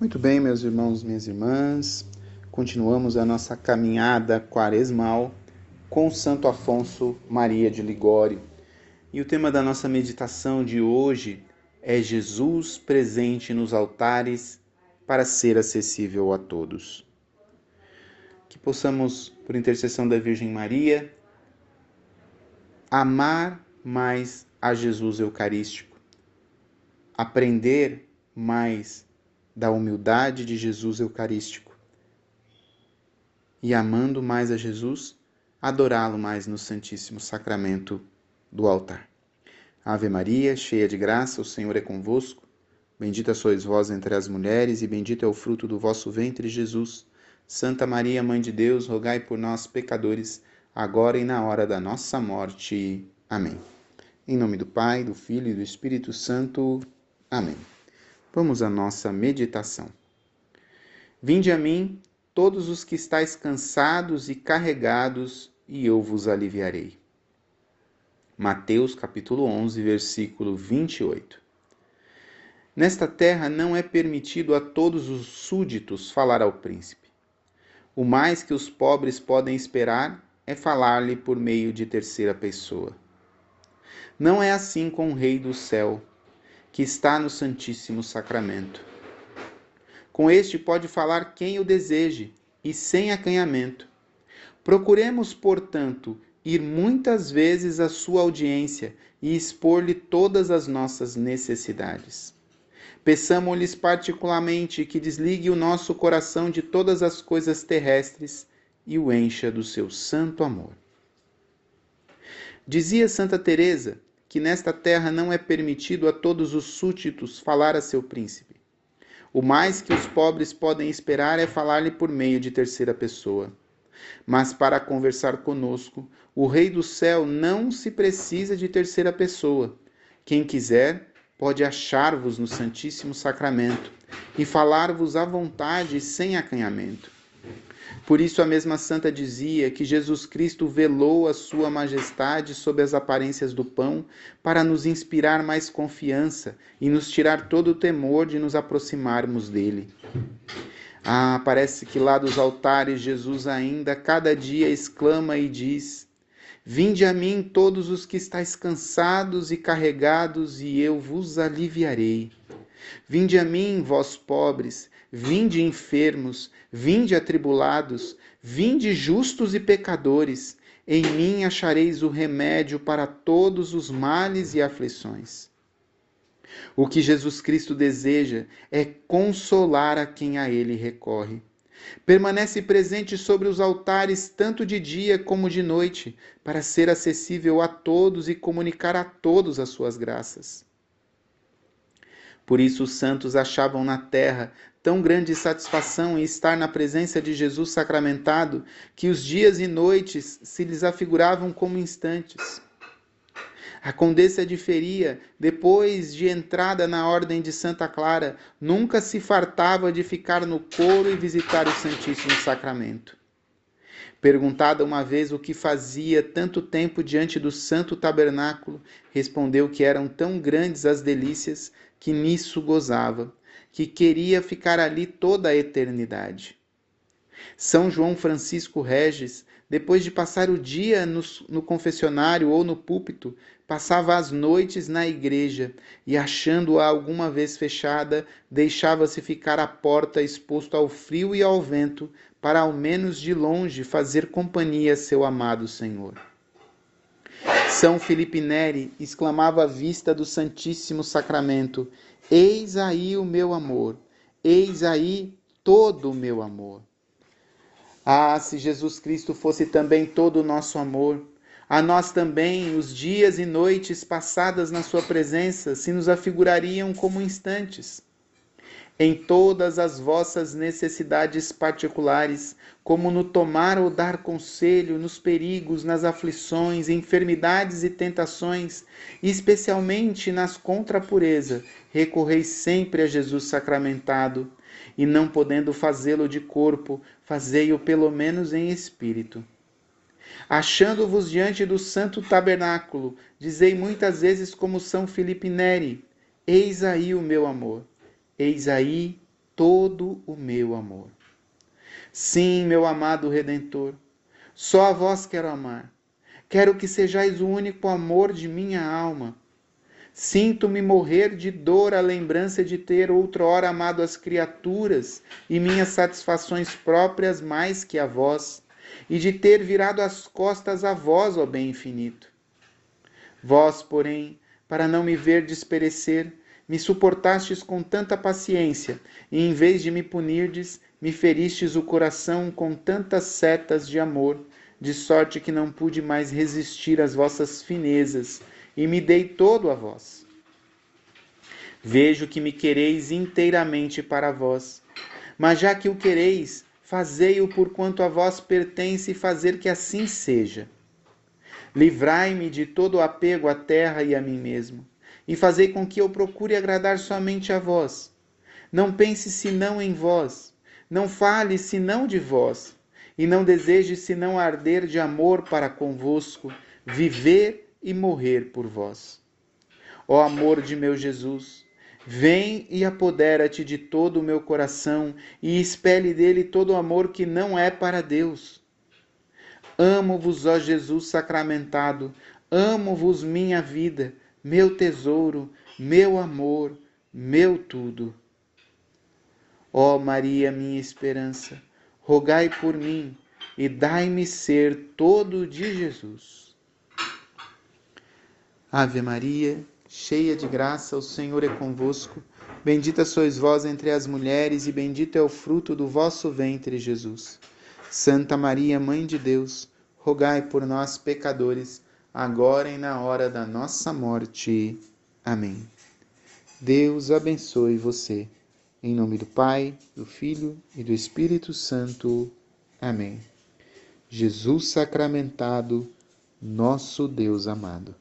Muito bem, meus irmãos, minhas irmãs, continuamos a nossa caminhada quaresmal com Santo Afonso Maria de Ligório. E o tema da nossa meditação de hoje é Jesus presente nos altares para ser acessível a todos. Que possamos, por intercessão da Virgem Maria, amar mais a Jesus Eucarístico, aprender mais da humildade de Jesus Eucarístico e, amando mais a Jesus, adorá-lo mais no Santíssimo Sacramento do altar. Ave Maria, cheia de graça, o Senhor é convosco. Bendita sois vós entre as mulheres, e bendito é o fruto do vosso ventre, Jesus. Santa Maria, Mãe de Deus, rogai por nós, pecadores, agora e na hora da nossa morte. Amém. Em nome do Pai, do Filho e do Espírito Santo. Amém. Vamos à nossa meditação. Vinde a mim, todos os que estáis cansados e carregados, e eu vos aliviarei. Mateus capítulo 11, versículo 28. Nesta terra não é permitido a todos os súditos falar ao príncipe. O mais que os pobres podem esperar é falar-lhe por meio de terceira pessoa. Não é assim com o Rei do céu, que está no Santíssimo Sacramento. Com este pode falar quem o deseje e sem acanhamento. Procuremos, portanto, ir muitas vezes à sua audiência e expor-lhe todas as nossas necessidades. Peçamos-lhes particularmente que desligue o nosso coração de todas as coisas terrestres e o encha do seu santo amor. Dizia Santa Teresa que nesta terra não é permitido a todos os súditos falar a seu príncipe. O mais que os pobres podem esperar é falar-lhe por meio de terceira pessoa. Mas para conversar conosco, o Rei do céu não se precisa de terceira pessoa. Quem quiser pode achar-vos no Santíssimo Sacramento e falar-vos à vontade sem acanhamento. Por isso a mesma santa dizia que Jesus Cristo velou a sua majestade sob as aparências do pão para nos inspirar mais confiança e nos tirar todo o temor de nos aproximarmos dele. Ah, parece que lá dos altares Jesus ainda cada dia exclama e diz: Vinde a mim todos os que estáis cansados e carregados, e eu vos aliviarei. Vinde a mim, vós pobres, vinde enfermos, vinde atribulados, vinde justos e pecadores, em mim achareis o remédio para todos os males e aflições. O que Jesus Cristo deseja é consolar a quem a ele recorre. Permanece presente sobre os altares tanto de dia como de noite, para ser acessível a todos e comunicar a todos as suas graças. Por isso os santos achavam na terra tão grande satisfação em estar na presença de Jesus sacramentado que os dias e noites se lhes afiguravam como instantes. A condessa de Feria, depois de entrada na Ordem de Santa Clara, nunca se fartava de ficar no coro e visitar o Santíssimo Sacramento. Perguntada uma vez o que fazia tanto tempo diante do santo tabernáculo, respondeu que eram tão grandes as delícias que nisso gozava, que queria ficar ali toda a eternidade. São João Francisco Regis, depois de passar o dia no, no, confessionário ou no púlpito, passava as noites na igreja e, achando-a alguma vez fechada, deixava-se ficar à porta exposto ao frio e ao vento, para ao menos de longe fazer companhia a seu amado Senhor. São Felipe Neri exclamava à vista do Santíssimo Sacramento: Eis aí o meu amor, eis aí todo o meu amor. Ah, se Jesus Cristo fosse também todo o nosso amor, a nós também os dias e noites passadas na Sua presença se nos afigurariam como instantes em todas as vossas necessidades particulares, como no tomar ou dar conselho, nos perigos, nas aflições, enfermidades e tentações, especialmente nas contrapureza, recorreis sempre a Jesus sacramentado, e não podendo fazê-lo de corpo, fazei-o pelo menos em espírito. Achando-vos diante do santo tabernáculo, dizei muitas vezes como São Filipe Neri: Eis aí o meu amor Eis aí todo o meu amor. Sim, meu amado Redentor, só a vós quero amar. Quero que sejais o único amor de minha alma. Sinto-me morrer de dor à lembrança de ter outrora amado as criaturas e minhas satisfações próprias mais que a vós, e de ter virado as costas a vós, ó bem infinito. Vós, porém, para não me ver desperecer, me suportastes com tanta paciência, e em vez de me punirdes, me feristes o coração com tantas setas de amor, de sorte que não pude mais resistir às vossas finezas, e me dei todo a vós. Vejo que me quereis inteiramente para vós, mas já que o quereis, fazei-o por quanto a vós pertence fazer que assim seja. Livrai-me de todo apego à terra e a mim mesmo e fazei com que eu procure agradar somente a vós. Não pense senão em vós, não fale senão de vós, e não deseje senão arder de amor para convosco, viver e morrer por vós. Ó amor de meu Jesus, vem e apodera-te de todo o meu coração e expele dele todo o amor que não é para Deus. Amo-vos, ó Jesus sacramentado, amo-vos minha vida meu tesouro, meu amor, meu tudo. Ó Maria, minha esperança, rogai por mim e dai-me ser todo de Jesus. Ave Maria, cheia de graça, o Senhor é convosco. Bendita sois vós entre as mulheres, e bendito é o fruto do vosso ventre, Jesus. Santa Maria, Mãe de Deus, rogai por nós, pecadores agora e na hora da nossa morte. Amém. Deus abençoe você. Em nome do Pai, do Filho e do Espírito Santo. Amém. Jesus sacramentado, nosso Deus amado.